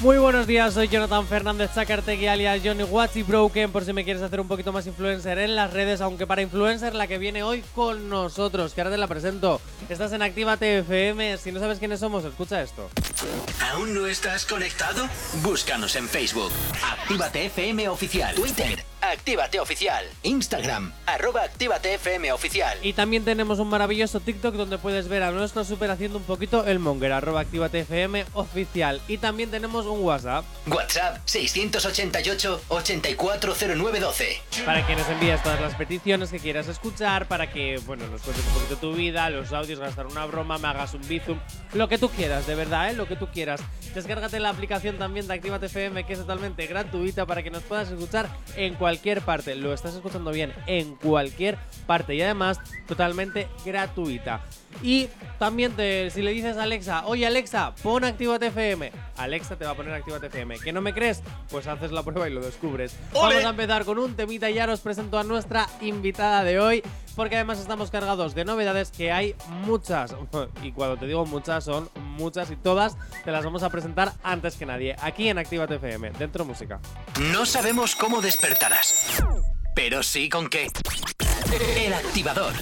Muy buenos días, soy Jonathan Fernández Zacartegui alias Johnny Watchy Broken por si me quieres hacer un poquito más influencer en las redes, aunque para influencer la que viene hoy con nosotros, que ahora te la presento. Estás en Actívate FM, si no sabes quiénes somos, escucha esto. ¿Aún no estás conectado? Búscanos en Facebook. Actívate FM Oficial. Twitter. Actívate Oficial. Instagram. Arroba Actívate FM Oficial. Y también tenemos un maravilloso TikTok donde puedes ver a nuestro super haciendo un poquito el monger, arroba Actívate FM Oficial. Y también tenemos un WhatsApp. WhatsApp 688-840912. Para que nos envíes todas las peticiones que quieras escuchar, para que, bueno, nos cuentes un poquito tu vida, los audios, gastar una broma, me hagas un bizum, lo que tú quieras, de verdad, ¿eh? Lo que tú quieras. Descárgate la aplicación también de Actívate FM, que es totalmente gratuita para que nos puedas escuchar en cualquier parte. Lo estás escuchando bien, en cualquier parte. Y además, totalmente gratuita. Y también te, si le dices a Alexa, oye Alexa, pon Actívate FM. Alexa te va a poner Actívate FM. ¿Que no me crees? Pues haces la prueba y lo descubres. Vamos a empezar con un temita y ahora os presento a nuestra invitada de hoy. Porque además estamos cargados de novedades que hay muchas. Y cuando te digo muchas, son muchas y todas te las vamos a presentar antes que nadie. Aquí en Actívate FM, dentro música. No sabemos cómo despertarás, pero sí con qué. El activador.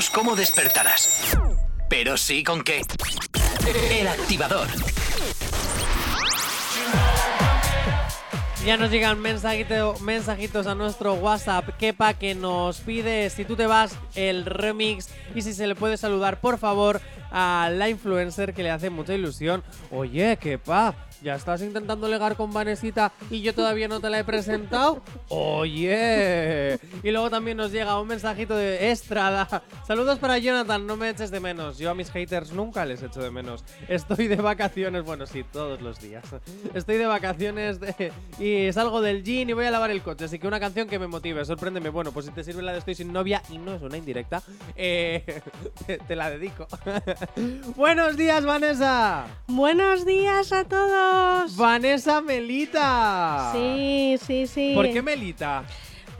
Sabemos cómo despertarás, pero sí con qué. El activador. Ya nos llegan mensajito- mensajitos a nuestro WhatsApp, Kepa, que nos pide si tú te vas el remix y si se le puede saludar, por favor, a la influencer que le hace mucha ilusión. Oye, Kepa, ¿ya estás intentando legar con Vanesita y yo todavía no te la he presentado? Oye. Y luego también nos llega un mensajito de Estrada. Saludos para Jonathan, no me eches de menos. Yo a mis haters nunca les echo de menos. Estoy de vacaciones, bueno, sí, todos los días. Estoy de vacaciones y salgo del gym y voy a lavar el coche. Así que una canción que me motive, sorpréndeme. Bueno, pues si te sirve la de Estoy sin novia y no es una indirecta, eh, te, te la dedico. Buenos días, Vanessa. Buenos días a todos. Vanessa Melita. Sí, sí, sí. ¿Por qué Melita?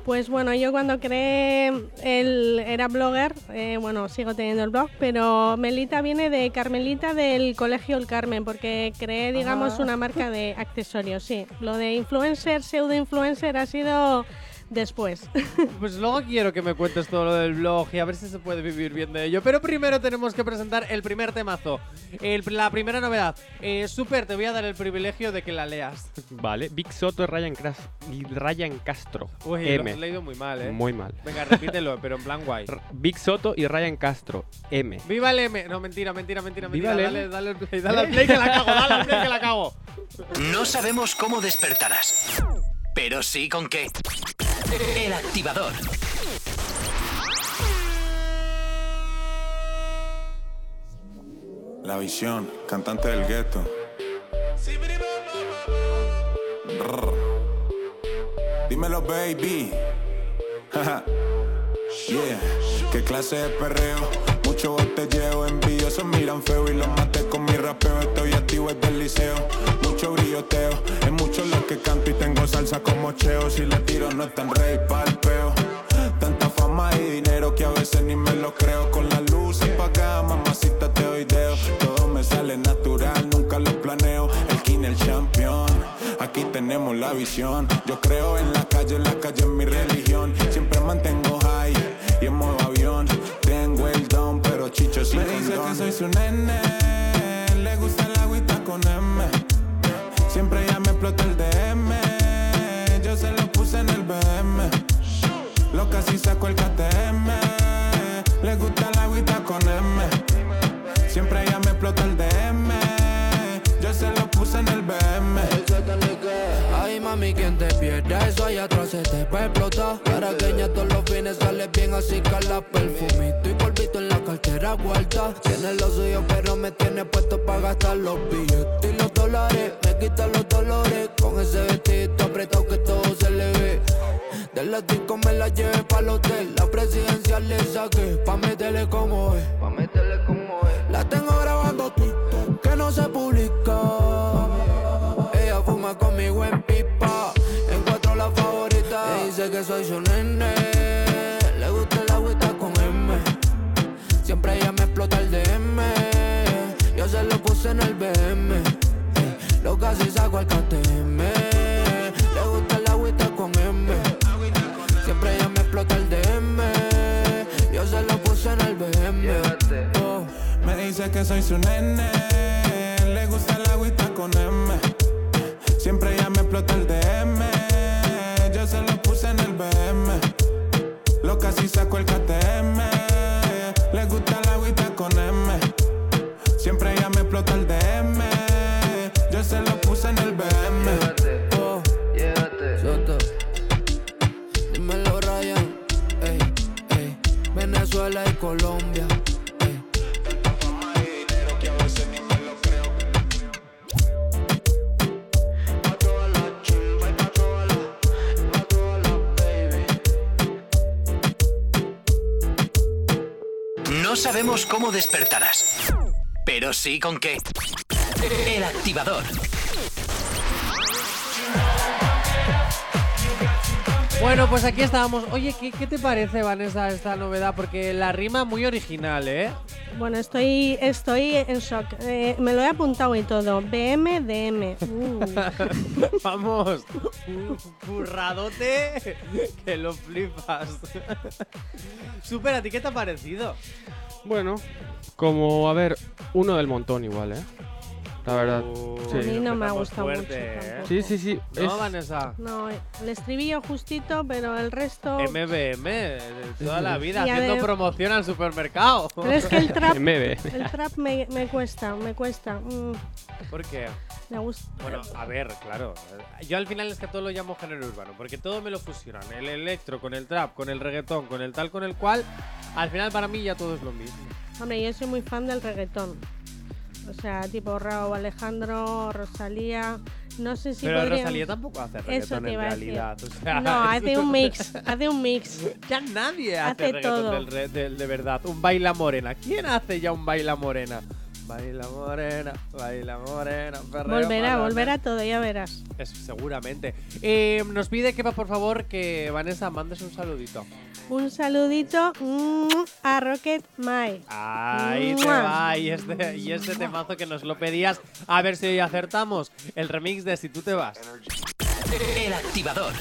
Pues bueno, yo cuando creé el era blogger, eh, bueno, sigo teniendo el blog, pero Melita viene de Carmelita del Colegio El Carmen, porque creé, digamos, Ah. una marca de accesorios, sí. Lo de influencer, pseudo influencer ha sido después. Pues luego quiero que me cuentes todo lo del blog y a ver si se puede vivir bien de ello. Pero primero tenemos que presentar el primer temazo. El- la primera novedad. Eh, Super, te voy a dar el privilegio de que la leas. Vale, Big Soto y Ryan, Cras- y Ryan Castro. Uy, lo M. has leído muy mal, ¿eh? Muy mal. Venga, repítelo, pero en plan guay. R- Big Soto y Ryan Castro. M. ¡Viva el M! No, mentira, mentira, mentira, Viva mentira. el Dale, M. dale, al play, dale al play que la cago, dale al play que la cago. No sabemos cómo despertarás, pero sí con qué. El activador. La visión, cantante del gueto. Dímelo, baby. Yeah. ¿Qué clase de perreo? Mucho botelleo, envidiosos miran feo y los maté con mi rapeo. Estoy activo desde el liceo. Mucho brilloteo, es mucho lo que canto y tengo salsa como cheo. Si le tiro no es tan rey pa'l peo. Tanta fama y dinero que a veces ni me lo creo. Con las luces apagadas, mamacita te doy deo. Todo me sale natural, nunca lo planeo. El king, el champion. Aquí tenemos la visión. Yo creo en la calle, la calle es mi religión. Siempre mantengo high y en modo avión. Tengo el don, pero chicho sin Me dice que soy su nene. Le gusta el agüita con M. Explota el DM. Yo se lo puse en el BM. Lo casi saco el KTM. Le gusta la agüita con M. Siempre ella me explota el DM. Yo se lo puse en el BM. Ay mami, quien te pierda eso allá atrás se te va a explotar Caraqueña todos los fines sale bien así que la perfumito cartera guarda. Tiene lo suyo pero me tiene puesto para gastar los billetes y los dólares. Me quita los dolores con ese vestido apretado que todo se le ve. De la disco me la llevé para el hotel. La presidencial le saqué pa' meterle como es. Pa' meterle como es. La tengo grabando TikTok que no se publica. Ella fuma conmigo en pipa. Encuentro la favorita. Ella dice que soy su nene. Siempre ella me explota el DM. Yo se lo puse en el BM. Lo casi saco al KTM. Le gusta el agüita con M. Siempre ella me explota el DM. Yo se lo puse en el BM. Oh. Me dice que soy su nene. Le gusta el agüita con M. Siempre ella me explota el DM. Yo se lo puse en el BM. Lo casi saco el KTM. Cómo despertarás, pero sí con qué. El activador. Bueno, pues aquí estábamos. Oye, ¿qué, qué te parece, Vanessa, esta novedad? Porque la rima muy original, ¿eh? Bueno, estoy, estoy en shock. Eh, me lo he apuntado y todo. BM, DM. Uh. Vamos, un curradote que lo flipas. Super, ¿a ti qué te ha parecido? Bueno, como, a ver, uno del montón igual, ¿eh? la verdad. Uh, Sí. A mí no me ha gustado fuerte, mucho ¿eh? tampoco. Sí, sí, sí. ¿No, es- Vanessa? No, el estribillo justito, pero el resto. MBM, de toda la vida, Y haciendo promoción al supermercado. Pero es que el trap, el trap me, me cuesta, me cuesta. Mm, ¿Por qué? Me gusta. Bueno, a ver, claro. Yo al final es que todo lo llamo género urbano, porque todo me lo fusionan. El electro con el trap, con el reggaetón, con el tal, con el cual. Al final para mí ya todo es lo mismo. Hombre, yo soy muy fan del reggaetón. O sea, tipo Raúl Alejandro, Rosalía. No sé si Pero podría- Rosalía tampoco hace reggaetón en realidad. o sea, No, hace un mix, hace un mix. Ya nadie hace, Hace reggaetón todo. del re- del- de verdad. Un baila morena. ¿Quién hace ya un baila morena? Baila morena, baila morena. perreo Volverá, para- volverá todo, ya verás. Es- seguramente. Eh, nos pide que, por favor, que Vanessa mandes un saludito. Un saludito mm, a Rocket Mai. Ahí te va. Y este, y este temazo que nos lo pedías. A ver si hoy acertamos. El remix de Si tú te vas. El activador.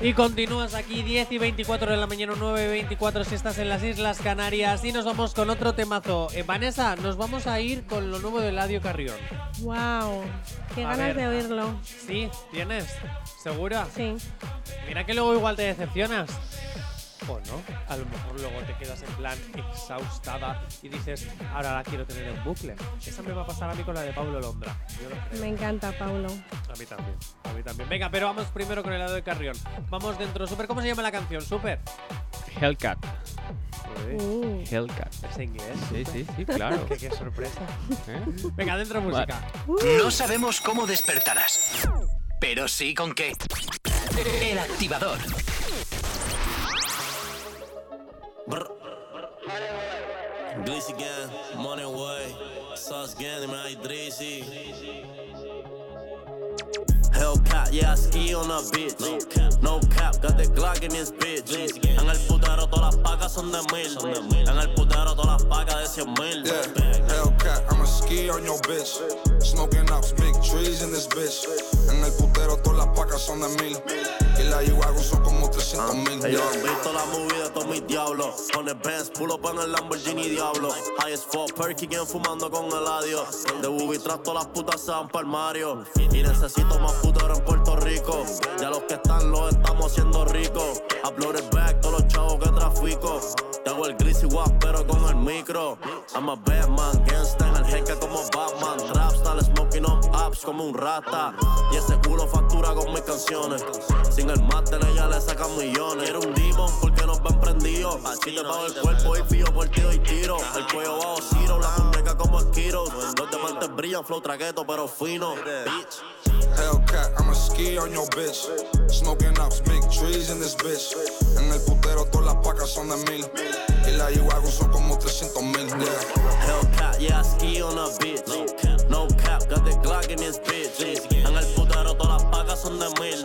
Y continúas aquí 10 y 24 de la mañana, 9 y 24 si estás en las Islas Canarias. Y nos vamos con otro temazo. Eh, Vanessa, nos vamos a ir con lo nuevo de Eladio Carrión. Wow, qué A ganas ver. de oírlo. ¿Sí? ¿Tienes? ¿Segura? Sí. Mira que luego igual te decepcionas. O no. A lo mejor luego te quedas en plan exhaustada y dices, ahora la quiero tener en bucle. Esa me va a pasar a mí con la de Pablo Londra. Yo lo creo. Me encanta, Paulo. A mí también. A mí también. Venga, pero vamos primero con el lado de Carrión. Vamos dentro. Super, ¿cómo se llama la canción? Super. Hellcat. Uh, Hellcat. ¿Es inglés? Sí, sí, sí, claro. Qué, qué sorpresa. ¿Eh? Venga, dentro música. No sabemos cómo despertarás, pero sí con qué. El activador. Glizzy gang, money way, sauce gang, ahí Drizzy. Hellcat, yeah, I ski on a bitch. No cap, got the Glock in this bitch. En el putero todas las pacas son de mil. En el putero todas las pacas de cien mil. Yeah, Hellcat, I'ma ski on your bitch. Smoking ops, big trees in this bitch. En el putero todas las pacas son de mil. Y la G-Wagon son como 300 mil. Ellos han visto la movie de todos mis diablos. Con el Benz, pull up en el Lamborghini Diablo. High as fuck, perky, quien fumando con el adiós. De booby tras todas las putas se van pa'l Mario. Y necesito más putero en Puerto Rico. Ya los que están los estamos haciendo ricos. Uploaded back, todos los chavos que trafico. Te hago el gris igual, pero con el micro. I'm a Batman, gangsta el jeque como Batman. Trapstar, smoking on apps como un rata. Y ese culo factura con mis canciones. Sin el máster ella le sacan millones. Era un demon porque nos ven prendidos. Así te pago el cuerpo y pillo por ti y tiro. El cuello bajo ciro, la muñeca como esquiro. Los diamantes brillan, flow tragueto, pero fino. Bitch. Hellcat, I'ma ski on your bitch. Smoking ops, big trees in this bitch. En el putero todas las pacas son de mil. Y la G-Wagon son como 300 mil. Yeah. Hellcat, yeah, I ski on a bitch. No cap, got the Glock in this bitch. En el putero todas las pacas son de mil.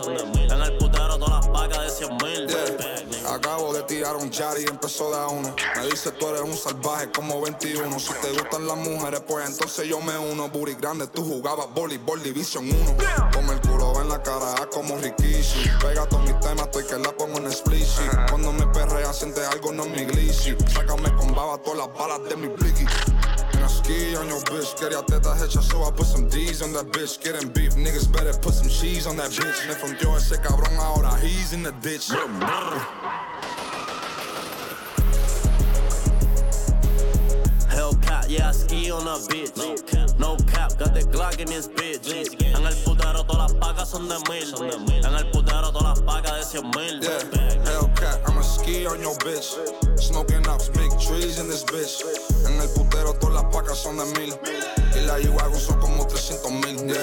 Un Yari y empezó de a uno. Me dice tú eres un salvaje como 21. Si te gustan las mujeres, pues entonces yo me uno. Booty grande, tú jugabas voleibol Division 1. Como el culo en la cara, ah, como Rikishi. Pega todos mis temas, estoy que la pongo en explicit. Cuando me perrea, siente algo, no mi glitchy. Sácame con baba todas las balas de mi blicky. And ski on your bitch, quería tetas hechas, so put some D's on that bitch. Getting beef, niggas better put some cheese on that bitch. Me fronteó ese cabrón, ahora he's in the ditch. Yeah, I ski on a bitch. No cap, got the Glock in this bitch. En el putero todas las pacas son de mil. En el putero todas las pacas de cien mil. Yeah, Hellcat, I'ma ski on your bitch. Smoking ops, big trees in this bitch. En el putero todas las pacas son de mil. Y la G-Wagon son como 300 mil. Yeah.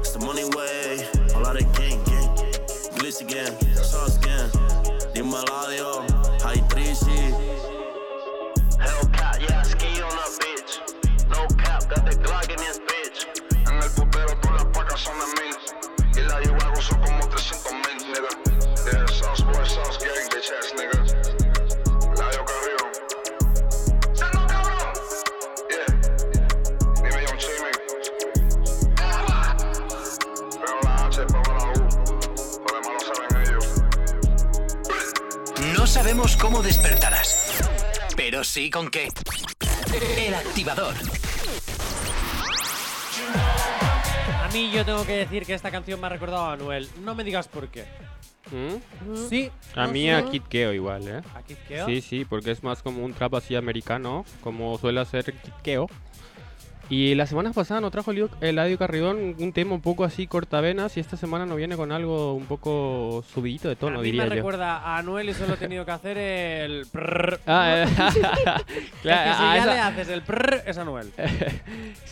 It's the money way, all out of gang, gang. Glitzy gang, sauce. Dime el adiós, No sabemos cómo despertarás, pero sí con qué. El activador. A mí yo tengo que decir que esta canción me ha recordado a Anuel. No me digas por qué. ¿Mm? Sí. A mí a Kid Keo igual, ¿eh? ¿A Kid Keo? Sí, sí, porque es más como un trap así americano, como suele hacer Kid Keo. Y la semana pasada nos trajo Eladio- Eladio Carridón un tema un poco así cortavenas y esta semana nos viene con algo un poco subidito de tono, a mí diría me yo. recuerda a Anuel y solo he tenido que hacer el prrr. Ah, eh, Es que claro, si a ya esa- le haces el prrr, es Anuel.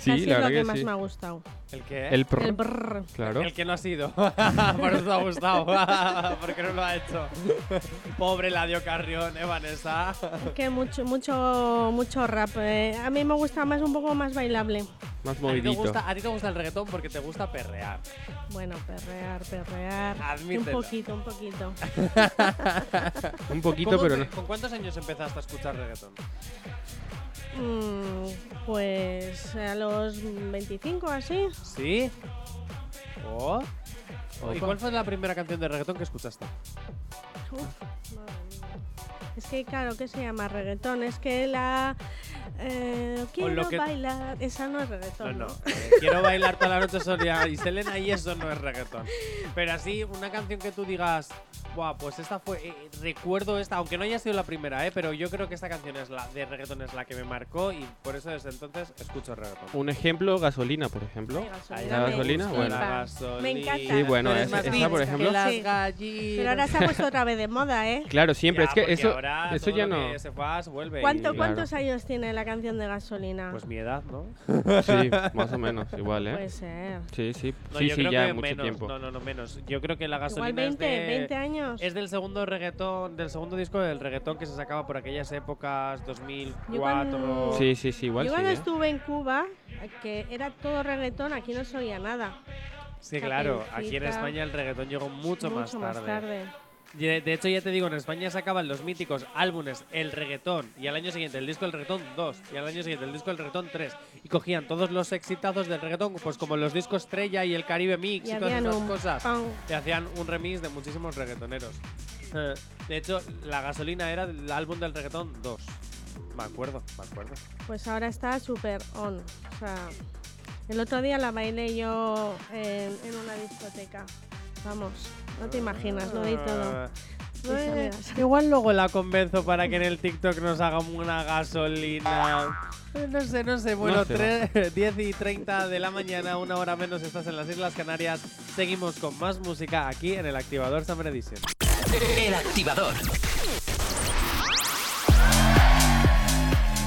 Sí, Casi la es lo verdad que, que más sí. me ha gustado. ¿El qué? El prr, El brrr. claro. El que no ha sido. Por eso te ha gustado. Porque no lo ha hecho. Pobre Ladio Carrión, ¿eh, Vanessa? Que mucho, mucho, mucho rap. eh. A mí me gusta más un poco más bailable. Más A ti, te movidito. gusta, a ti te gusta el reggaetón porque te gusta perrear. Bueno, perrear, perrear. Admítelo. Un poquito, un poquito. Un poquito, ¿Cómo pero te- no. ¿Con cuántos años empezaste a escuchar reggaetón? Mm, pues a los 25 así. ¿Sí? ¿Oh? ¿Y cuál fue la primera canción de reggaetón que escuchaste? Uf, madre mía. Es que claro, ¿qué se llama reggaetón? Es que la... Eh, quiero que- bailar. Esa no es reggaetón. no. ¿no? eh, quiero bailar toda la noche Sonia y Selena y eso no es reggaetón. Pero así, una canción que tú digas, Buah, pues esta fue. eh, recuerdo esta, aunque no haya sido la primera, ¿eh? Pero yo creo que esta canción es la de reggaetón es la que me marcó y por eso desde entonces escucho reggaetón. Un ejemplo, gasolina, por ejemplo. Ay, ¿La me gasolina? Bueno. La gasolina. Me encanta. Sí, bueno, eres esa- por ejemplo. las Sí. gallinas. Pero ahora se ha puesto otra vez de moda, ¿eh? Claro, siempre. Ya, es que eso, ahora eso todo ya lo no. que se va, se vuelve. ¿Cuánto, y- Claro. ¿Cuántos años tiene la canción de gasolina? Pues mi edad, ¿no? Sí, más o menos, igual, ¿eh? Puede ser. Sí, sí. No, sí, yo sí, creo ya que mucho menos. tiempo. No, no, no, menos. Yo creo que la gasolina Igual 20, es de, 20 años. Es del segundo reggaetón, del segundo disco del reggaetón que se sacaba por aquellas épocas, 2004. cuando- Sí, sí, sí, igual Yo sí. cuando ¿eh? estuve en Cuba, que era todo reggaetón, aquí no se oía nada. Sí, claro. Aquí en Caperucita. España el reggaetón llegó mucho, más tarde. De de hecho, ya te digo, en España sacaban los míticos álbumes El Reggaetón y al año siguiente el disco del reggaetón 2 y al año siguiente el disco del reggaetón 3 y cogían todos los exitazos del reggaetón, pues como los discos Estrella y el Caribe Mix y, Y todas esas un cosas. Y hacían un remix de muchísimos reggaetoneros. Eh, De hecho, La Gasolina era el álbum del reggaetón 2. Me acuerdo, me acuerdo. Pues ahora está súper on. O sea, el otro día la bailé yo en, en una discoteca. Vamos, no te imaginas, lo di todo. Igual luego la convenzo para que en el TikTok nos haga una gasolina. Eh, No sé, no sé. Bueno, No sé, tre- 10 y 30 de la mañana, una hora menos, estás en las Islas Canarias. Seguimos con más música aquí en el Activador Summer Edition. El activador.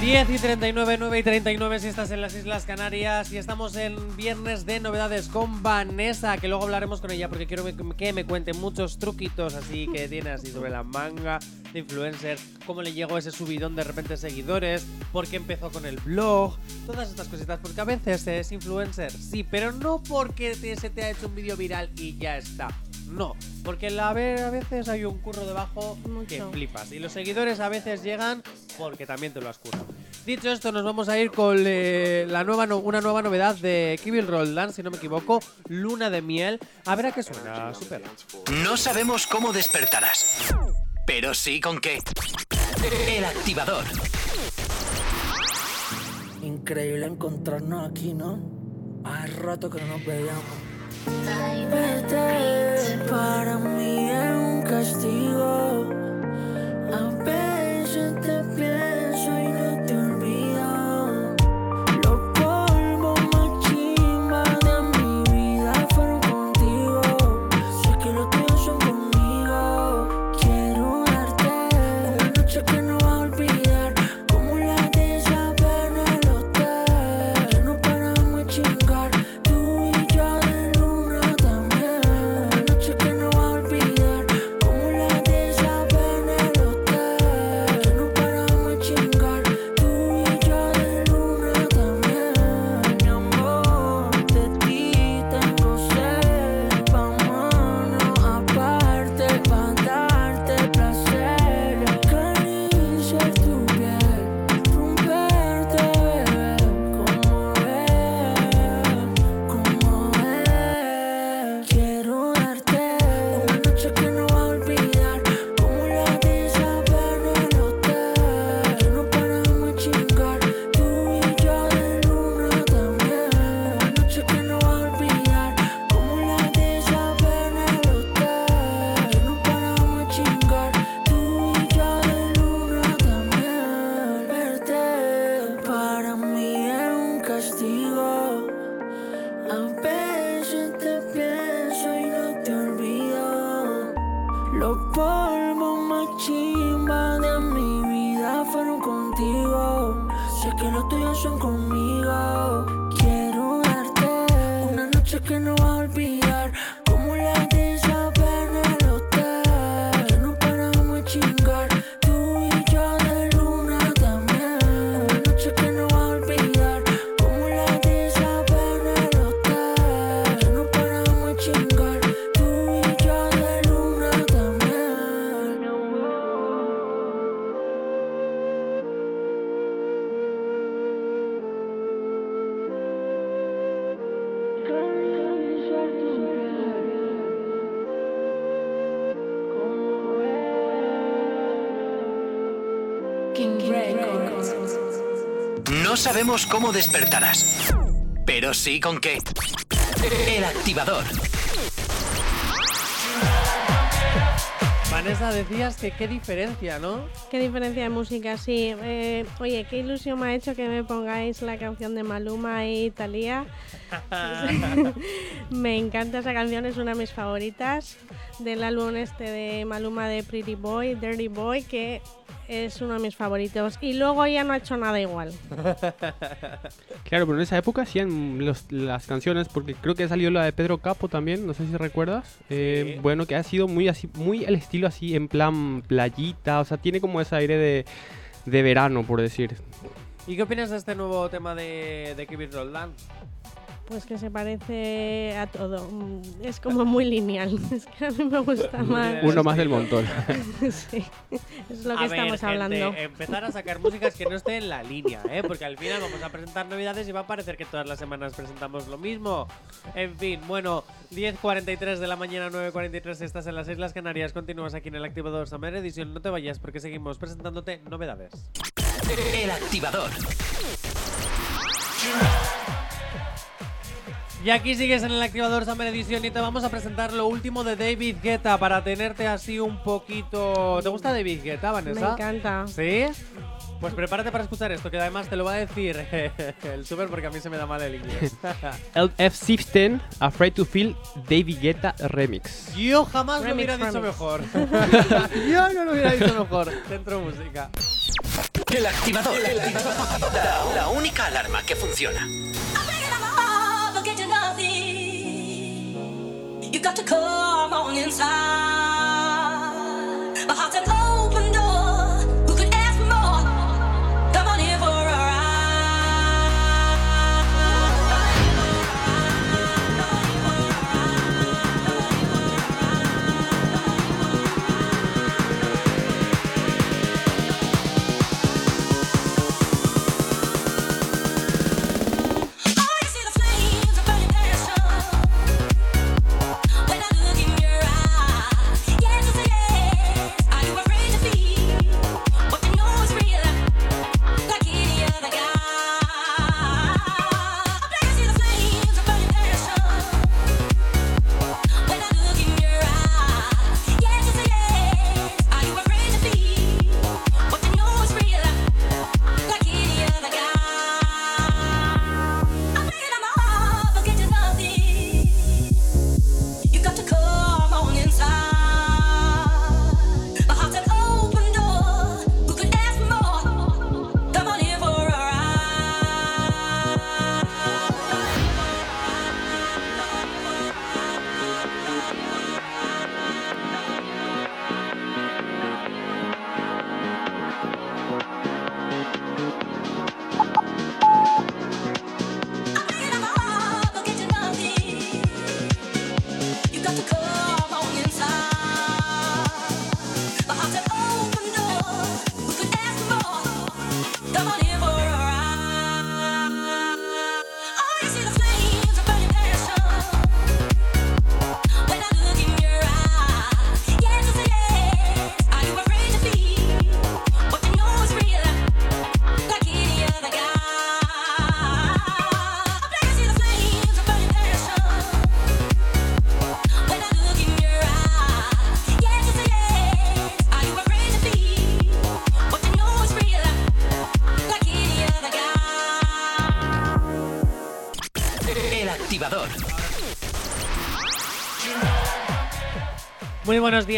10 y 39, 9 y 39 si estás en las Islas Canarias y estamos en viernes de novedades con Vanessa, que luego hablaremos con ella porque quiero que me cuente muchos truquitos así que tiene así sobre la manga de influencer, cómo le llegó ese subidón de repente seguidores, por qué empezó con el blog, todas estas cositas, porque a veces es influencer, sí, pero no porque se te ha hecho un vídeo viral y ya está. No, porque la, a veces hay un curro debajo que flipas. Y los seguidores a veces llegan porque también te lo has currado. Dicho esto, nos vamos a ir con eh, la nueva no- una nueva novedad de Kevin Roldán, si no me equivoco, Luna de Miel. A ver a qué suena, super. No sabemos cómo despertarás, pero sí con qué. El activador. Increíble encontrarnos aquí, ¿no? Hace rato que no nos veíamos. Verte para mí es un castigo. A veces te been Sabemos cómo despertarás, pero sí con qué. El activador. Vanessa, decías que qué diferencia, ¿no? Qué diferencia de música, sí. Eh, oye, qué ilusión me ha hecho que me pongáis la canción de Maluma y Thalía. me encanta esa canción, es una de mis favoritas del álbum este de Maluma de Pretty Boy, Dirty Boy, que es uno de mis favoritos. Y luego ya no ha hecho nada igual. Claro, pero en esa época hacían los- las canciones, porque creo que salió la de Pedro Capo también, no sé si recuerdas. Eh, Sí. Bueno, que ha sido muy así, muy el estilo así, en plan playita, o sea, tiene como ese aire de, de verano, por decir. ¿Y qué opinas de este nuevo tema de, de Keep It Roldán? Pues que se parece a todo. Mm, Es como muy lineal. Es que a mí me gusta más. Uno más del montón. sí, es lo que A ver, estamos gente, hablando. empezar a sacar músicas que no estén en la línea, ¿eh? Porque al final vamos a presentar novedades y va a parecer que todas las semanas presentamos lo mismo. En fin, bueno, 10.43 de la mañana, 9.43, estás en las Islas Canarias, continúas aquí en el Activador Summer Edition. No te vayas porque seguimos presentándote novedades. El activador. Y aquí sigues en el Activador Summer Edition y te vamos a presentar lo último de David Guetta para tenerte así un poquito... ¿Te gusta David Guetta, Vanessa? Me encanta. ¿Sí? Pues prepárate para escuchar esto, que además te lo va a decir el super porque a mí se me da mal el inglés. El F-16, Afraid to Feel, David Guetta Remix. Yo jamás lo Remix, hubiera dicho mejor. Yo no lo hubiera dicho mejor. Centro música. El activador. La, la única alarma que funciona. You got to come on inside.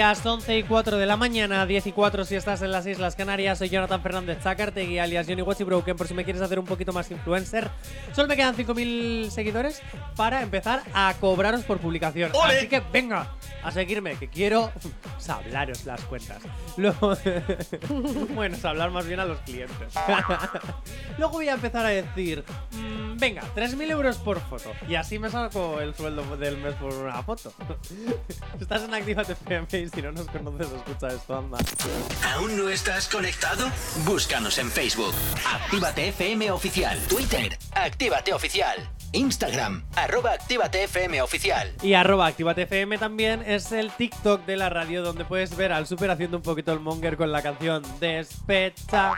Días, 11 y 4 de la mañana, 10 y 4 si estás en las Islas Canarias. Soy Jonathan Fernández Zacartegui, alias Johnny Watchy Broken, por si me quieres hacer un poquito más influencer. Solo me quedan 5.000 seguidores para empezar a cobraros por publicación. Así que venga a seguirme, que quiero sablaros las cuentas. Luego, bueno, hablar más bien a los clientes. Luego voy a empezar a decir, mm, venga, 3.000 euros por foto. Y así me saco el sueldo del mes por una foto. Estás en Actívate FM si no nos conoces, escucha esto, anda. ¿Aún no estás conectado? Búscanos en Facebook. Actívate FM Oficial. Twitter. Actívate Oficial. Instagram. Arroba Actívate FM Oficial. Y arroba Actívate FM también es el TikTok de la radio donde puedes ver al super haciendo un poquito el monger con la canción Despecha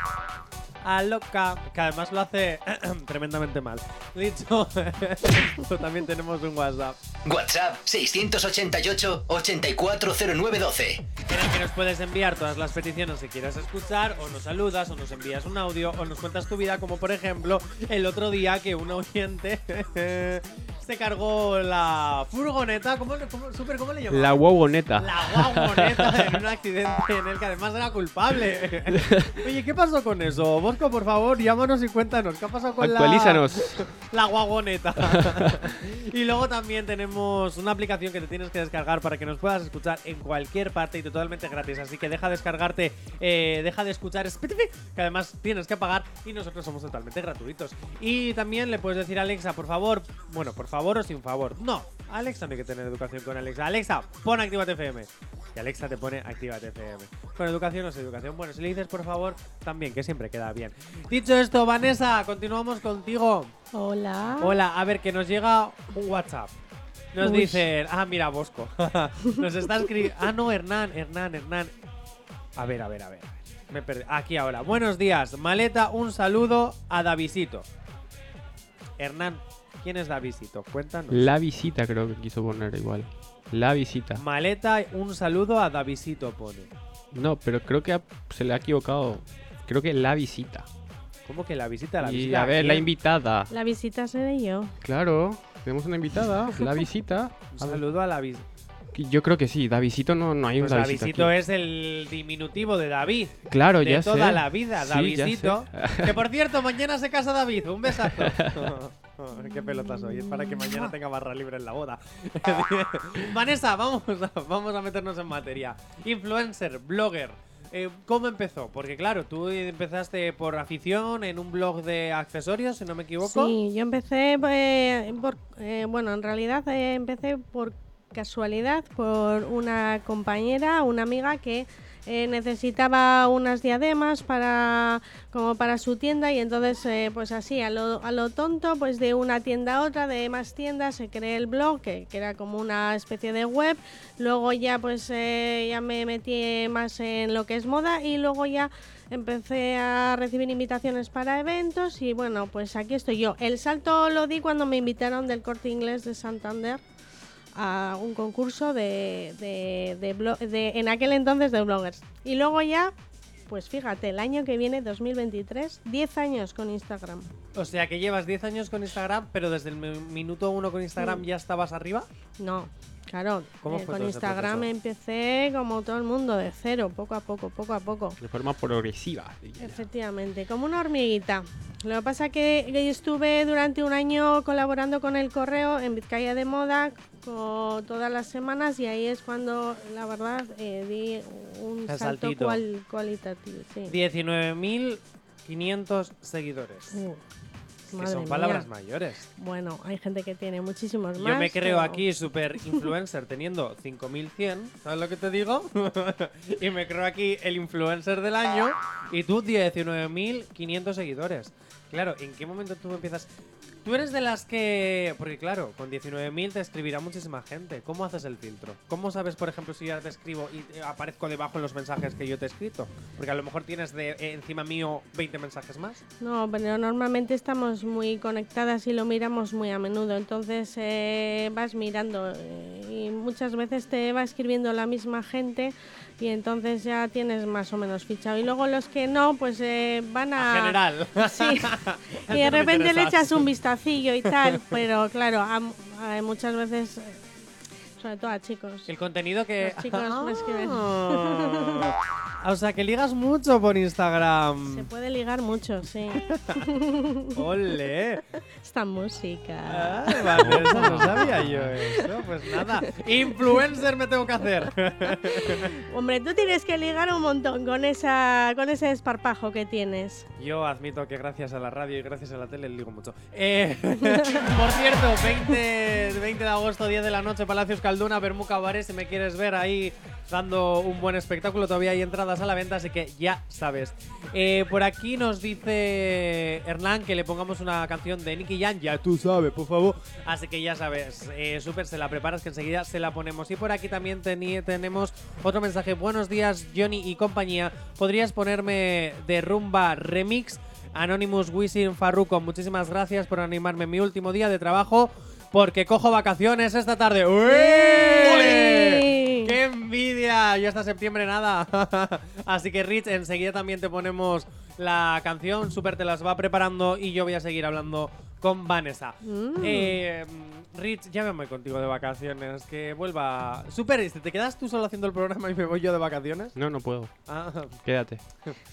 a loca, que además lo hace tremendamente mal. Dicho esto, también tenemos un WhatsApp WhatsApp 688-840912. en el que nos puedes enviar todas las peticiones que quieras escuchar, o nos saludas, o nos envías un audio, o nos cuentas tu vida, como por ejemplo el otro día que un oyente se cargó la furgoneta, ¿cómo, cómo, super, ¿cómo le llamamos? La guagoneta. La guagoneta en un accidente en el que además era culpable. Oye, ¿qué pasó con eso? Por favor, llámanos y cuéntanos. ¿Qué ha pasado con Actualízanos. la, la guagoneta? y luego también tenemos una aplicación que te tienes que descargar para que nos puedas escuchar en cualquier parte y totalmente gratis. Así que deja de descargarte, eh, deja de escuchar Spotify, que además tienes que pagar y nosotros somos totalmente gratuitos. Y también le puedes decir a Alexa, por favor, bueno, por favor o sin favor. No, Alexa no hay que tener educación con Alexa. Alexa, pon Actívate FM. Y Alexa te pone Actívate FM. Con educación o sin educación. Bueno, si le dices por favor, también, que siempre queda bien. Dicho esto, Vanessa, continuamos contigo. Hola. Hola, a ver, que nos llega un WhatsApp. Nos Uy. dicen, ah, mira, Bosco. nos está escribiendo. Ah, no, Hernán, Hernán, Hernán. A ver, a ver, a ver. Me perdí. Aquí ahora. Buenos días. Maleta, un saludo a Davisito. Hernán, ¿quién es Davisito? Cuéntanos. La visita creo que quiso poner igual. La visita. Maleta, un saludo a Davisito, pone. No, pero creo que se le ha equivocado. Creo que la visita. ¿Cómo que la visita? La y visita a ver, la invitada. La visita seré yo. Claro, tenemos una invitada. La visita. Un saludo a la visita. Yo creo que sí. Davisito no, no hay un Pues Davisito. Davisito aquí. es el diminutivo de David. Claro, de ya toda sé. la vida, Sí, ya Davidito. que por cierto, mañana se casa David. Un besazo. Qué pelotas hoy. Es para que mañana tenga barra libre en la boda. Vanessa, vamos a, vamos a meternos en materia. Influencer, blogger. Eh, ¿Cómo empezó? Porque claro, tú empezaste por afición en un blog de accesorios, si no me equivoco. Sí, yo empecé eh, por, eh, bueno, en realidad eh, empecé por casualidad por una compañera, una amiga que eh, necesitaba unas diademas para como para su tienda y entonces eh, pues así a lo, a lo tonto pues de una tienda a otra de más tiendas se creó el blog que, que era como una especie de web. Luego ya pues eh, ya me metí más en lo que es moda y luego ya empecé a recibir invitaciones para eventos y bueno pues aquí estoy yo. El salto lo di cuando me invitaron del corte inglés de Santander a un concurso de, de, de en aquel entonces de bloggers. Y luego ya, pues fíjate, el año que viene, 2023, 10 años con Instagram. O sea que llevas 10 años con Instagram, pero desde el mi- minuto uno con Instagram Mm. ya estabas arriba. No, claro, ¿Cómo eh, fue con Instagram empecé como todo el mundo, de cero, poco a poco, poco a poco. De forma progresiva. diría. Efectivamente, como una hormiguita. Lo que pasa que yo estuve durante un año colaborando con el correo en Vizcaya de Moda todas las semanas y ahí es cuando, la verdad, eh, di un El salto cual- cualitativo. Sí. 19.500 seguidores. Uh, que son mía. palabras mayores. Bueno, hay gente que tiene muchísimos más. Yo me creo pero- aquí super influencer teniendo 5100, ¿sabes lo que te digo? y me creo aquí el influencer del año y tú 19.500 seguidores. Claro, ¿en qué momento tú empiezas? Tú eres de las que. Porque, claro, con 19.000 te escribirá muchísima gente. ¿Cómo haces el filtro? ¿Cómo sabes, por ejemplo, si ya te escribo y eh, aparezco debajo en los mensajes que yo te he escrito? Porque a lo mejor tienes de eh, encima mío 20 mensajes más. No, pero normalmente estamos muy conectadas y lo miramos muy a menudo, entonces eh, vas mirando eh, y muchas veces te va escribiendo la misma gente y entonces ya tienes más o menos fichado. Y luego los que no, pues eh, van a... A general. Sí. Y de repente le echas un vistacillo y tal, pero claro, a- a- muchas veces... sobre todo a chicos. El contenido que. Los chicos me escriben. Ah, o sea, que ligas mucho por Se Instagram. puede ligar mucho, sí. ¡Ole! Esta música. Ah, Vanessa, no sabía yo eso. Pues nada, influencer me tengo que hacer. Hombre, tú tienes que ligar un montón con esa con ese desparpajo que tienes. Yo admito que gracias a la radio y gracias a la tele ligo mucho. Eh, por cierto, 20, 20 de agosto, 10 de la noche, Palacios Calduna, Bermú Cabaret. Si me quieres ver ahí dando un buen espectáculo, todavía hay entradas a la venta, así que ya sabes. Eh, por aquí nos dice Hernán que le pongamos una canción de Nicky Jan. Ya tú sabes, por favor. Así que ya sabes, eh, súper, se la preparas que enseguida se la ponemos. Y por aquí también tenemos otro mensaje. Buenos días, Johnny y compañía. ¿Podrías ponerme de rumba remix? Anonymous Wisin Farruko, muchísimas gracias por animarme en mi último día de trabajo porque cojo vacaciones esta tarde. ¡Ué! ¡Qué envidia! Yo hasta septiembre nada. Así que Rich, enseguida también te ponemos la canción. Super te las va preparando y yo voy a seguir hablando con Vanessa. Mm. Eh, Rich, ya me voy contigo de vacaciones. Que vuelva. Super, ¿y ¿te quedas tú solo haciendo el programa y me voy yo de vacaciones? No, no puedo. Ah, Quédate.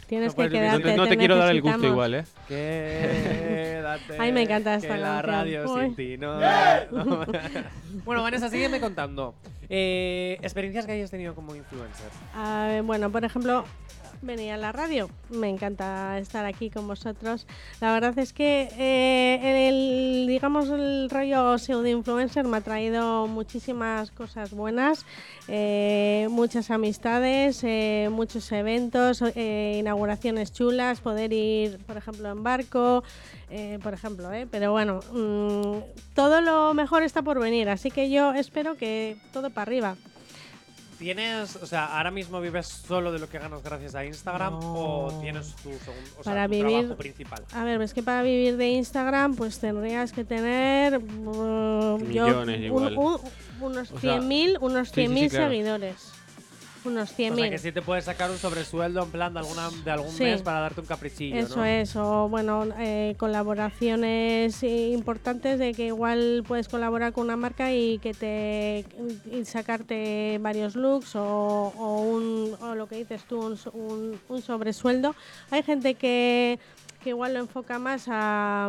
Tienes No que puedes vivir. No quedarte. te, no te quiero dar el gusto necesitamos. igual, ¿eh? Quédate. Ay, me encanta que esta la canción. radio Uy. sin ti, ¿no? bueno, Vanessa, sígueme contando. Eh, experiencias que hayas tenido como influencer. Ah, bueno, por ejemplo, venía a la radio. Me encanta estar aquí con vosotros. La verdad es que eh, el, digamos, el rollo pseudo influencer me ha traído muchísimas cosas buenas, eh, muchas amistades, eh, muchos eventos, eh, inauguraciones chulas, poder ir, por ejemplo, en barco. por ejemplo, pero bueno, mm, todo lo mejor está por venir, así que yo espero que todo para arriba. ¿Tienes, o sea, ahora mismo vives solo de lo que ganas gracias a Instagram o tienes tu, o sea, Para tu vivir- trabajo principal? A ver, es que para vivir de Instagram, pues tendrías que tener uh, Millones un- igual. un- unos O sea, 100.000 unos sí, sí, sí, 100.000 claro. seguidores. Unos O sea, 100.000. que sí te puedes sacar un sobresueldo en plan de, alguna, de algún Sí. mes para darte un caprichillo, Eso ¿no? es, o bueno, eh, colaboraciones importantes de que igual puedes colaborar con una marca y que te y sacarte varios looks o, o un, o lo que dices tú, un, un, un sobresueldo. Hay gente que, que igual lo enfoca más a,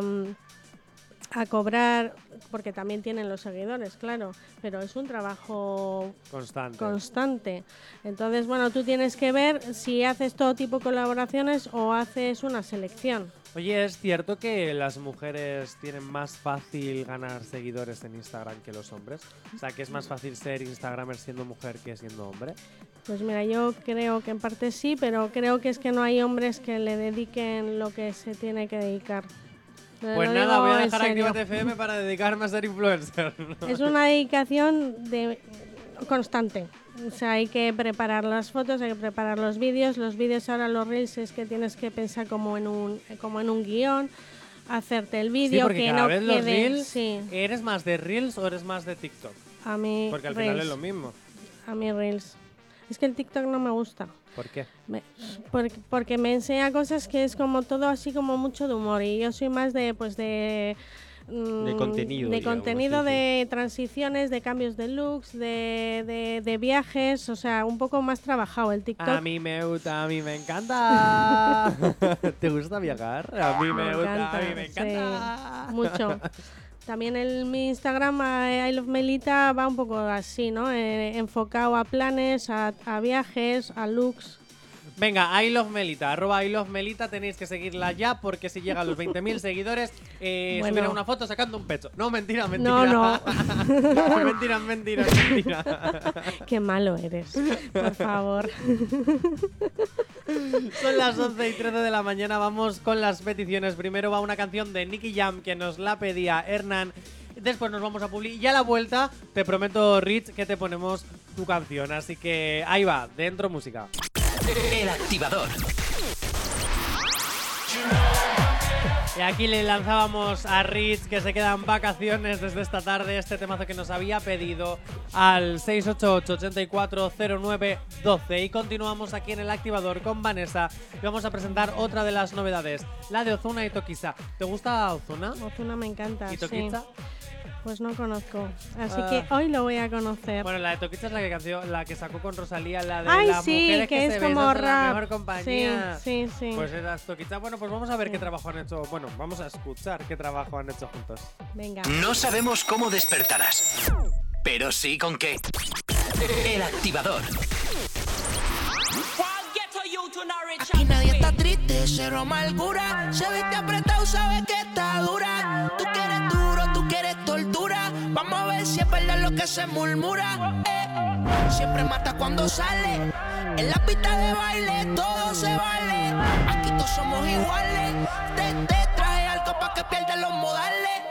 a cobrar, porque también tienen los seguidores, claro, pero es un trabajo Constante. constante. Entonces, bueno, tú tienes que ver si haces todo tipo de colaboraciones o haces una selección. Oye, ¿es cierto que las mujeres tienen más fácil ganar seguidores en Instagram que los hombres? O sea, que es más fácil ser Instagramer siendo mujer que siendo hombre. Pues mira, yo creo que en parte sí, pero creo que es que no hay hombres que le dediquen lo que se tiene que dedicar. Pues nada, voy a dejar serio. Actívate FM para dedicarme a ser influencer. Es una dedicación de constante. O sea, hay que preparar las fotos, hay que preparar los vídeos. Los vídeos ahora los reels es que tienes que pensar como en un como en un guion, hacerte el Sí, vídeo porque que cada no vez los quede. reels, sí, ¿eres más de reels o eres más de TikTok? a mí Porque al final es lo mismo. A mí reels. Es que el TikTok no me gusta. ¿Por qué? Me- porque, porque me enseña cosas que es como todo así como mucho de humor y yo soy más de pues de mm, De contenido, de digamos, contenido sí, sí. de transiciones de cambios de looks de, de, de viajes o sea un poco más trabajado el TikTok A mí me gusta, a mí me encanta. ¿Te gusta viajar? A mí me, gusta, a mí me sí, encanta. mucho también el mi Instagram eh, I Love Melita va un poco así no Eh, enfocado a planes a, a viajes a looks Venga, I love Melita, arroba I love Melita, tenéis que seguirla ya porque si llega a los 20.000 seguidores, eh, Bueno. subirá una foto sacando un pecho. No, mentira, mentira. No, no. mentira, mentira, mentira. qué malo eres por favor Son las 11 y 13 de la mañana, vamos con las peticiones. Primero va una canción de Nicky Jam que nos la pedía Hernán. Después nos vamos a publicar y a la vuelta te prometo, Rich, que te ponemos tu canción. Así que ahí va, dentro música. El activador. Y aquí le lanzábamos a Rich que se quedan vacaciones desde esta tarde este temazo que nos había pedido al 688-840912 y continuamos aquí en el activador con Vanessa y vamos a presentar otra de las novedades, la de Ozuna y Toquiza. ¿Te gusta Ozuna? Ozuna me encanta ¿Y sí. Pues no conozco. Así Ah. que hoy lo voy a conocer. Bueno, la de Toquicha es la que, canción, la que sacó con Rosalía, la de Ay, las sí, mujeres que que, es se como besan son la rap. mejor compañía. Sí, sí, sí. Pues era Toquicha. Bueno, pues vamos a ver qué trabajo han hecho. Bueno, vamos a escuchar qué trabajo han hecho juntos. Venga. No sabemos cómo despertarás, pero sí con qué. El activador. Aquí nadie está triste, cero amargura. Se viste apretado, sabe que está dura. Tú quieres duro, tú. Vamos a ver si es verdad lo que se murmura. Eh, siempre mata cuando sale. En la pista de baile todo se vale. Aquí todos somos iguales. Te, traje algo para que pierdas los modales.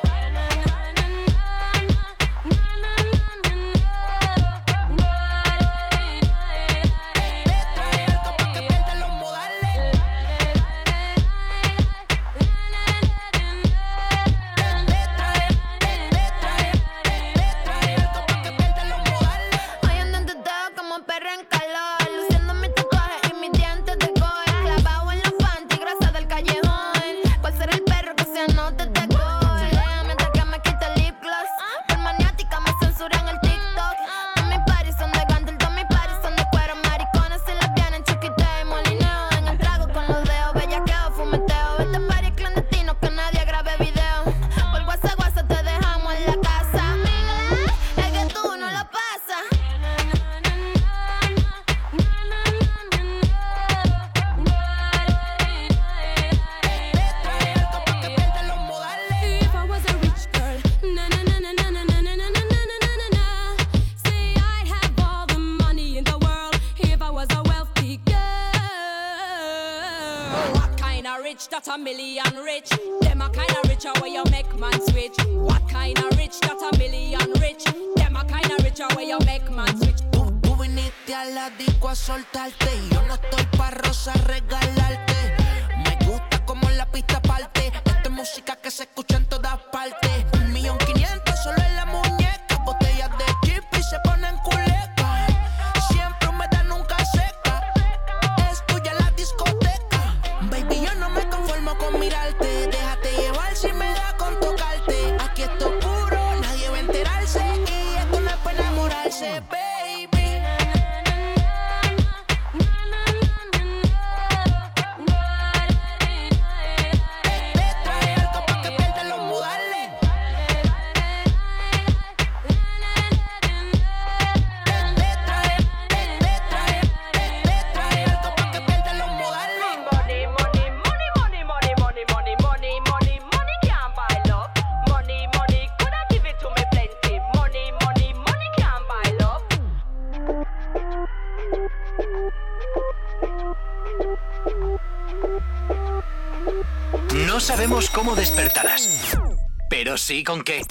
Con qué.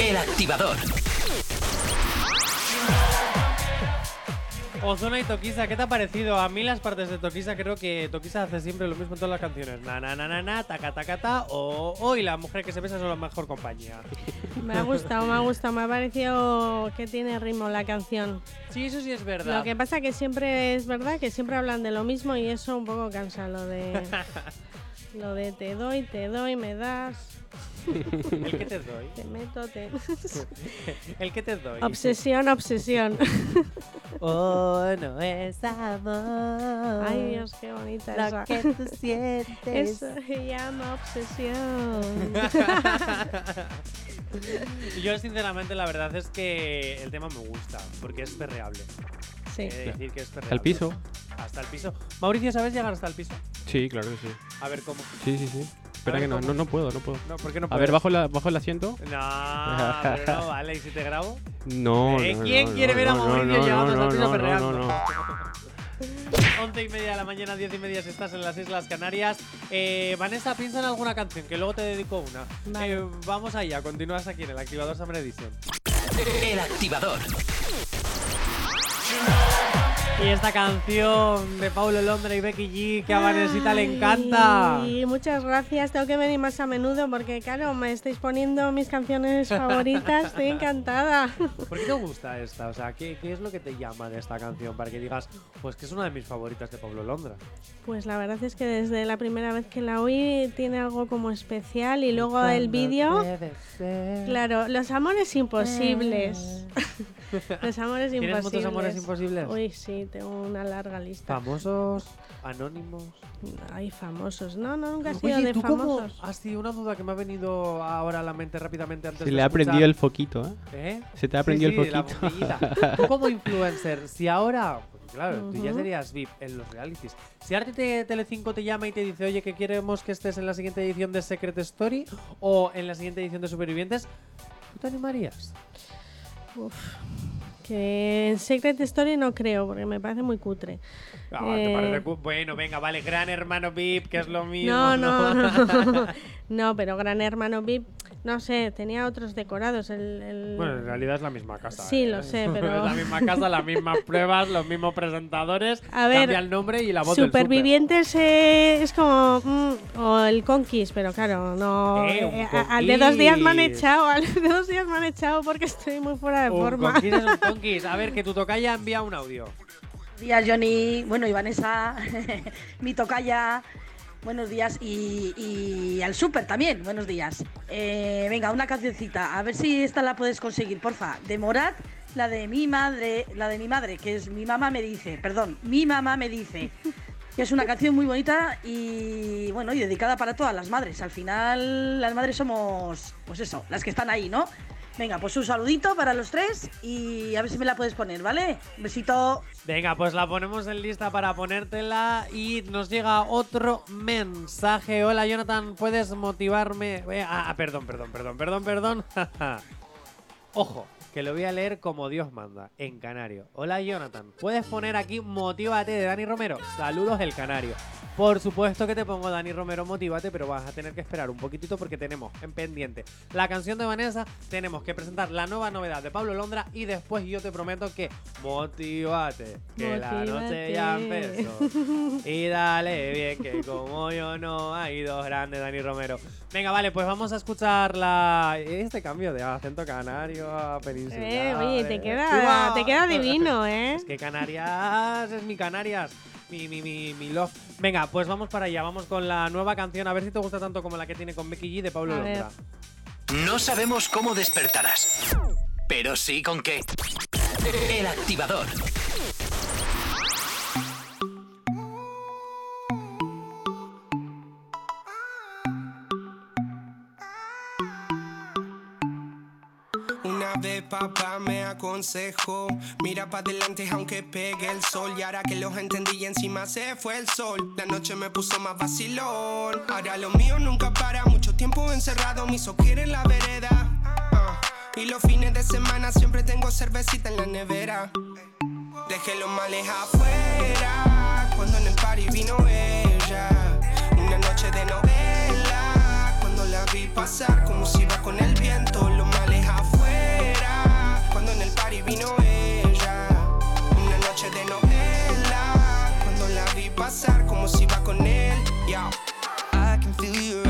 El activador. Ozuna y Toquisa, ¿qué te ha parecido? A mí las partes de Toquisa creo que Toquisa hace siempre lo mismo en todas las canciones. Na na na na na, taca taca ta, o hoy la mujer que se besa es la mejor compañía. Me ha gustado, me ha gustado. Me ha parecido que tiene ritmo la canción. Sí, eso sí es verdad. Lo que pasa que siempre es verdad que siempre hablan de lo mismo y eso un poco cansa lo de lo de te doy, te doy, me das, El que te doy. te meto, te El que te doy. obsesión, obsesión. Oh, no es amor. Ay Dios, qué bonita Lo esa. que tú sientes. Eso se llama obsesión. Yo sinceramente la verdad es que el tema me gusta, porque es perreable. Sí. He de decir que es perreable. Hasta el piso. Hasta el piso. Mauricio, ¿sabes llegar hasta el piso? Sí, claro que sí. A ver cómo. Sí, sí, sí. Espera que no, no, no puedo, no puedo. No, ¿por qué no A ver, bajo, la, bajo el asiento. No, pero no vale. ¿Y si te grabo? No, Eh, no, ¿Quién no, quiere no, ver a Mauricio no, llegando no, hasta el piso no, no, perreando? no, no. 11 y media de la mañana, 10 y media si estás en las Islas Canarias. Eh, Vanessa, piensa en alguna canción, que luego te dedico una. Vale. Eh, vamos allá, continúas aquí en el Activador Summer Edition. El activador. Y esta canción de Paulo Londra y Becky G que a Vanesita le encanta. Y muchas gracias, tengo que venir más a menudo porque, claro, me estáis poniendo mis canciones favoritas, estoy encantada. ¿Por qué te gusta esta? O sea, ¿qué, qué es lo que te llama de esta canción para que digas, pues que es una de mis favoritas de Pablo Londra? Pues la verdad es que desde la primera vez que la oí tiene algo como especial y luego el vídeo, claro, los amores imposibles. los amores ¿Tienes imposibles. muchos amores imposibles? Uy, sí, tengo una larga lista. ¿Famosos? ¿Anónimos? Hay famosos. No, no, nunca he sido Oye, de ¿tú cómo famosos. has sido una duda que me ha venido ahora a la mente rápidamente antes Se de le ha escuchar? prendido el foquito, ¿eh? ¿Eh? Se te ha Sí, prendido sí, el la foquito. bombillita. Tú como influencer, si ahora, porque claro, tú ya serías VIP en los realities. Si ahora te, Telecinco te llama y te dice, oye, que queremos que estés en la siguiente edición de Secret Story o en la siguiente edición de Supervivientes, ¿tú te animarías? Uf. Que en Secret Story no creo, porque me parece muy cutre. Ah, ¿te Eh, parece cu- bueno, venga, vale, Gran Hermano VIP, que es lo mismo. No, no, no. no, pero Gran Hermano VIP, no sé, tenía otros decorados. El, el- Bueno, en realidad es la misma casa. Sí, ¿eh? lo sé, pero- es la misma casa, las mismas pruebas, los mismos presentadores. A ver, cambia el nombre y la voz del Supervivientes eh, es como. mm, o el Conquist, pero claro, no. Eh, eh, a- al de dos días me han echado, al de dos días me han echado porque estoy muy fuera de. Un forma. conquist es un conquist. A ver, que tu tocaya envía un audio. Buenos días, Johnny. Bueno, y Vanessa, mi tocaya. Buenos días. Y, y al súper también. Buenos días. Eh, venga, una cancioncita. A ver si esta la puedes conseguir, porfa. De Morat, la de mi madre, la de mi madre, que es mi mamá me dice. Perdón, mi mamá me dice. Que es una canción muy bonita y bueno, y dedicada para todas las madres. Al final, las madres somos, pues eso, las que están ahí, ¿no? Venga, pues un saludito para los tres y a ver si me la puedes poner, ¿vale? Un besito. Venga, pues la ponemos en lista para ponértela y nos llega otro mensaje. Hola Jonathan, ¿puedes motivarme? Eh, Ah, ah, perdón, perdón, perdón, perdón, perdón. Ojo, que lo voy a leer como Dios manda, en canario. Hola Jonathan, ¿puedes poner aquí Motívate de Dani Romero? Saludos el canario. Por supuesto que te pongo Dani Romero Motívate, pero vas a tener que esperar un poquitito porque tenemos en pendiente la canción de Vanessa, tenemos que presentar la nueva novedad de Pablo Londra y después yo te prometo que Motívate, que la noche ya empezó. Y dale bien, que como yo no hay dos grandes, Dani Romero. Venga, vale, pues vamos a escuchar la este cambio de acento canario a Eh, oye, te eh. queda, ¡Viva! te queda divino, ¿eh? Es que Canarias es mi Canarias. Mi, mi, mi, mi love. Venga, pues vamos para allá. Vamos con la nueva canción. A ver si te gusta tanto como la que tiene con Becky G de Pablo. Londra. No sabemos cómo despertarás, pero sí con qué. El activador. Aconsejó, mira para adelante aunque pegue el sol. Y ahora que los entendí y encima se fue el sol, la noche me puso más vacilón. Ahora lo mío nunca para, mucho tiempo encerrado, me hizo en la vereda. Ah, Y los fines de semana siempre tengo cervecita en la nevera. Dejé los males afuera, cuando en el party vino ella. Una noche de novela, cuando la vi pasar como si iba con el viento. Party vino ella. Una noche de novela, cuando la vi pasar como si iba con él. Yeah. I can feel could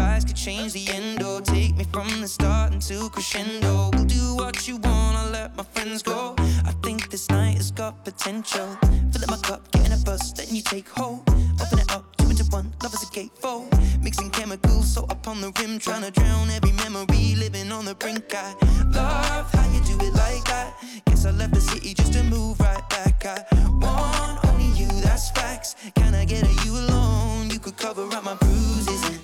change the endo. Take me from the start into crescendo. We'll do what you want, I'll let my friends go. I think this night has got potential. Fill up my cup, get in a bus, then you take hold. Open it up, two into one, love is a gatefold. Mixing chemicals, so up on the rim, trying to drown every memory, living on the brink. I love how you do it like that. Guess I left the city just to move right back. I want only you, that's facts. Can I get a you alone? You could cover up my bruises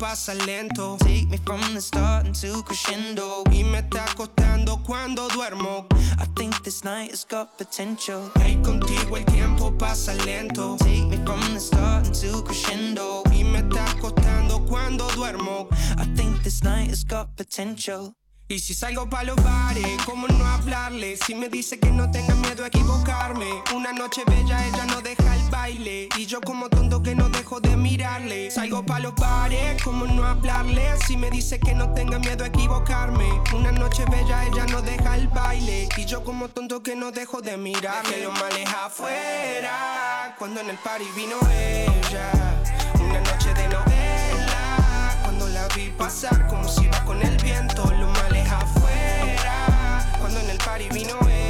pasa lento. Take me from the start until crescendo. Y me está costando cuando duermo. I think this night has got potential. Hey, contigo el tiempo pasa lento. Take me from the start until crescendo. Y me está costando cuando duermo. I think this night has got potential. Y si salgo pa' los bares, ¿cómo no hablarle? Si me dice que no tenga miedo a equivocarme. Una noche bella, ella no deja el baile. Y yo como tonto que no dejo de mirarle. Salgo pa' los bares, ¿cómo no hablarle? Si me dice que no tenga miedo a equivocarme. Una noche bella, ella no deja el baile. Y yo como tonto que no dejo de mirarle. Que lo males afuera, cuando en el party vino ella. Una noche de novela, cuando la vi pasar como si iba con el viento. Lo males afuera, cuando en el party vino ella.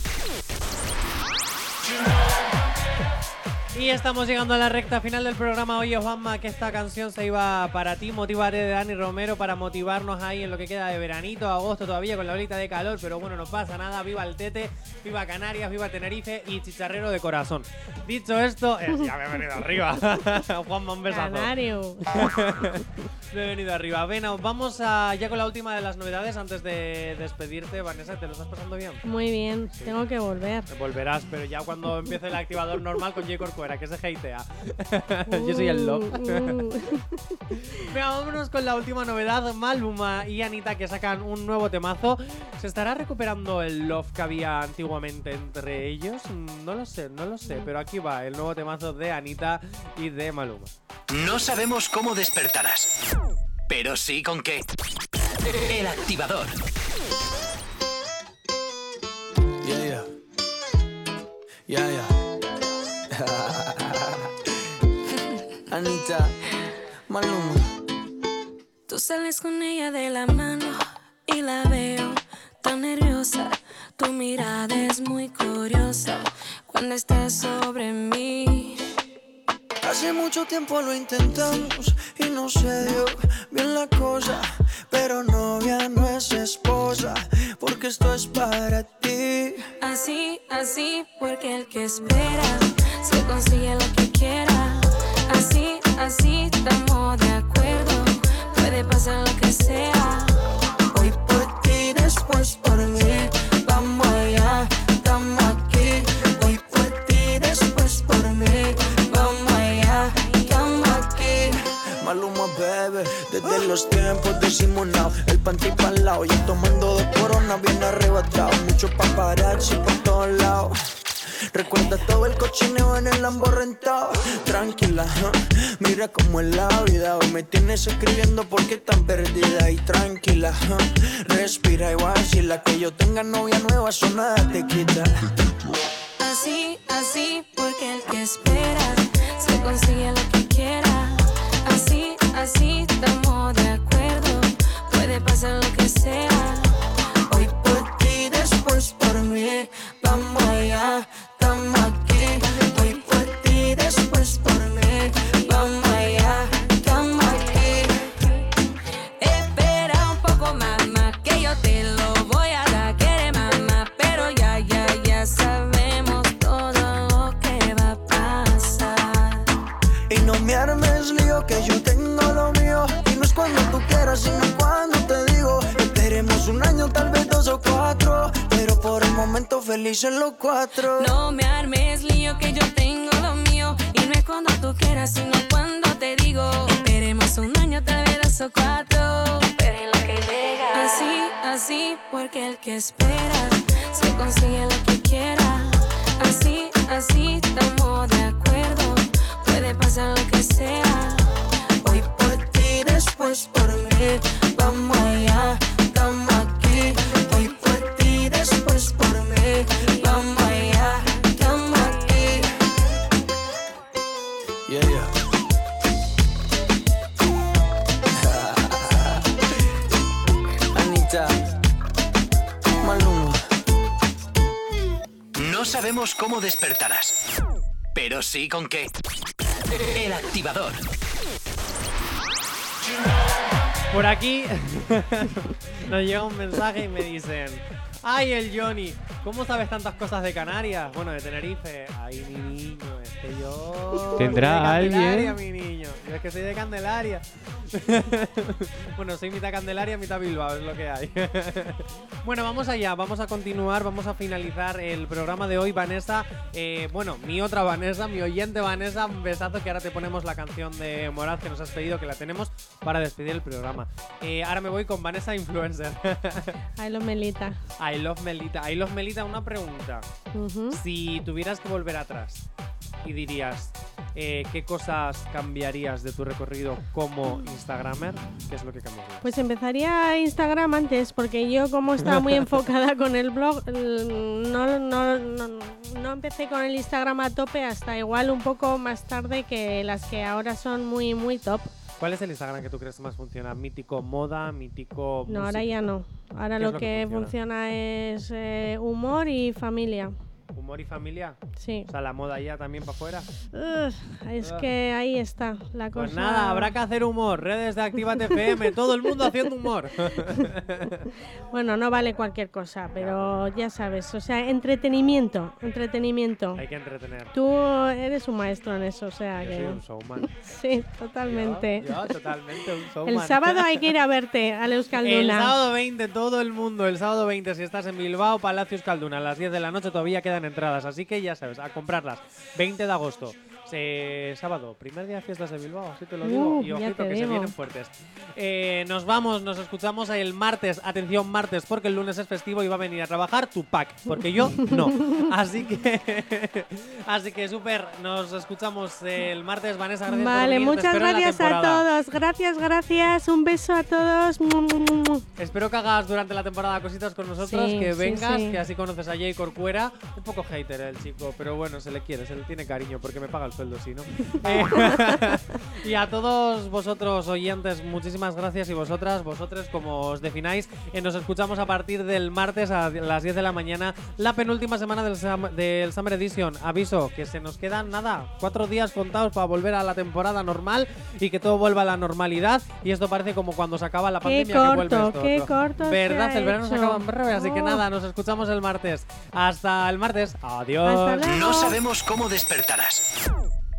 Y estamos llegando a la recta final del programa. Oye, Juanma, que esta canción se iba para ti, Motivate de Dani Romero, para motivarnos ahí en lo que queda de veranito, agosto todavía con la olita de calor, pero bueno, no pasa nada. Viva el Tete, viva Canarias, viva Tenerife y chicharrero de corazón. Dicho esto, eh, ya me he venido arriba. Juanma, un besazo. Canario. Me he venido arriba. Ven, vamos a, ya con la última de las novedades antes de despedirte. Vanessa, ¿te lo estás pasando bien? Muy bien, tengo que volver. Volverás, pero ya cuando empiece el activador normal con J. Corcuera, que se hatea. Yo soy el love. Uh, uh. Venga, vámonos con la última novedad. Maluma y Anita que sacan un nuevo temazo. ¿Se estará recuperando el love que había antiguamente entre ellos? Mm, No lo sé, no lo sé. Pero aquí va el nuevo temazo de Anita y de Maluma. No sabemos cómo despertarás, pero sí con qué. El activador. Yeah, yeah. Yeah, yeah. Anita, Maluma. Tú sales con ella de la mano y la veo tan nerviosa. Tu mirada es muy curiosa cuando estás sobre mí. Hace mucho tiempo lo intentamos y no se dio bien la cosa. Pero novia no es esposa, porque esto es para ti. Así, así, porque el que espera se consigue lo que quiera. Así, así, estamos de acuerdo. Puede pasar lo que sea. Hoy por ti, después por mí. Vamos allá, estamos aquí. Hoy por ti, después por mí. Vamos allá, estamos aquí. Maluma, bebé, desde los tiempos de Simonao, el panty pa'l lado, yo tomando de corona bien arrebatado, mucho paparazzi lados. Recuerda todo el cochineo en el Lambo rentado. Tranquila, mira cómo es la vida. Hoy me tienes escribiendo porque tan perdida y tranquila. ¿no? Respira y vacila. Que yo tenga novia nueva, eso nada te quita. Así, así, porque el que espera se consigue lo que quiera. Así, así, estamos de acuerdo. Puede pasar lo que sea. Hoy por ti, después por mí. Vamos allá, por el momento felices los cuatro No me armes lío que yo tengo lo mío. Y no es cuando tú quieras, sino cuando te digo. Esperemos un año, tal vez dos o cuatro. Esperen lo que llega. Así, así, porque el que espera se consigue lo que quiera. Así, así, estamos de acuerdo. Puede pasar lo que sea. Con qué. El activador. Por aquí nos llega un mensaje y me dicen. ¡Ay, el Johnny! ¿Cómo sabes tantas cosas de Canarias? Bueno, de Tenerife. ¡Ay, mi niño! Que yo. ¿Tendrá soy de Candelaria, alguien? mi niño. Yo es que soy de Candelaria. bueno, soy mitad Candelaria, mitad Bilbao, es lo que hay. bueno, vamos allá. Vamos a continuar. Vamos a finalizar el programa de hoy. Vanessa, eh, bueno, mi otra Vanessa, mi oyente Vanessa, un besazo que ahora te ponemos la canción de Moraz que nos has pedido, que la tenemos para despedir el programa. Eh, ahora me voy con Vanessa Influencer. Ay, lo melita. I love Melita. I love Melita, una pregunta. Ujú. Si tuvieras que volver atrás y dirías eh, qué cosas cambiarías de tu recorrido como Instagramer, ¿qué es lo que cambiarías? Pues empezaría Instagram antes, porque yo como estaba muy enfocada con el blog, no, no, no, no empecé con el Instagram a tope hasta igual un poco más tarde que las que ahora son muy, muy top. ¿Cuál es el Instagram que tú crees que más funciona? ¿Mítico moda? ¿Mítico No, ahora música? ya no. Ahora ¿Qué es lo lo que, que funciona? es eh, humor y familia. ¿Humor y familia? Sí. O sea, la moda ya también para afuera. Es que ahí está la cosa. Pues nada, habrá que hacer humor. Redes de Actívate FM, todo el mundo haciendo humor. Bueno, no vale cualquier cosa, pero ya sabes, o sea, entretenimiento, entretenimiento. Hay que entretener. Tú eres un maestro en eso, o sea Yo que... soy un showman. Sí, totalmente. Yo, yo totalmente un showman. El sábado hay que ir a verte a El Euskalduna. sábado 20, todo el mundo, el sábado 20, si estás en Bilbao, Palacio Euskalduna, a las 10 de la noche todavía quedan entradas, así que ya sabes, a comprarlas. 20 de agosto, eh, sábado, primer día de fiestas de Bilbao, así te lo digo, Uh, y ojito que se digo. vienen fuertes. Eh, nos vamos, nos escuchamos el martes, atención martes, porque el lunes es festivo y va a venir a trabajar Tupac, porque yo no. Así que, así que súper, nos escuchamos el martes, Vanessa, gracias por Vale, te muchas gracias a todos. Gracias, gracias. Un beso a todos. Espero que hagas durante la temporada cositas con nosotros, Sí, que sí, vengas, sí. que así conoces a Jay Corcuera. Un poco hater el chico, pero bueno, se le quiere, se le tiene cariño porque me paga el sueldo, si no. Eh, y a todos vosotros oyentes, muchísimas gracias y vosotras, vosotros como os defináis. Eh, nos escuchamos a partir del martes a las 10 de la mañana, la penúltima semana del, del Summer Edition. Aviso que se nos quedan nada, cuatro días contados para volver a la temporada normal y que todo vuelva a la normalidad. Y esto parece como cuando se acaba la Qué pandemia que vuelve corto, esto qué otro. corto se ¿Verdad? El verano se hecho. acaba en breve, así que Oh. nada, nos escuchamos el martes. Hasta el martes. Adiós. No sabemos cómo despertarás,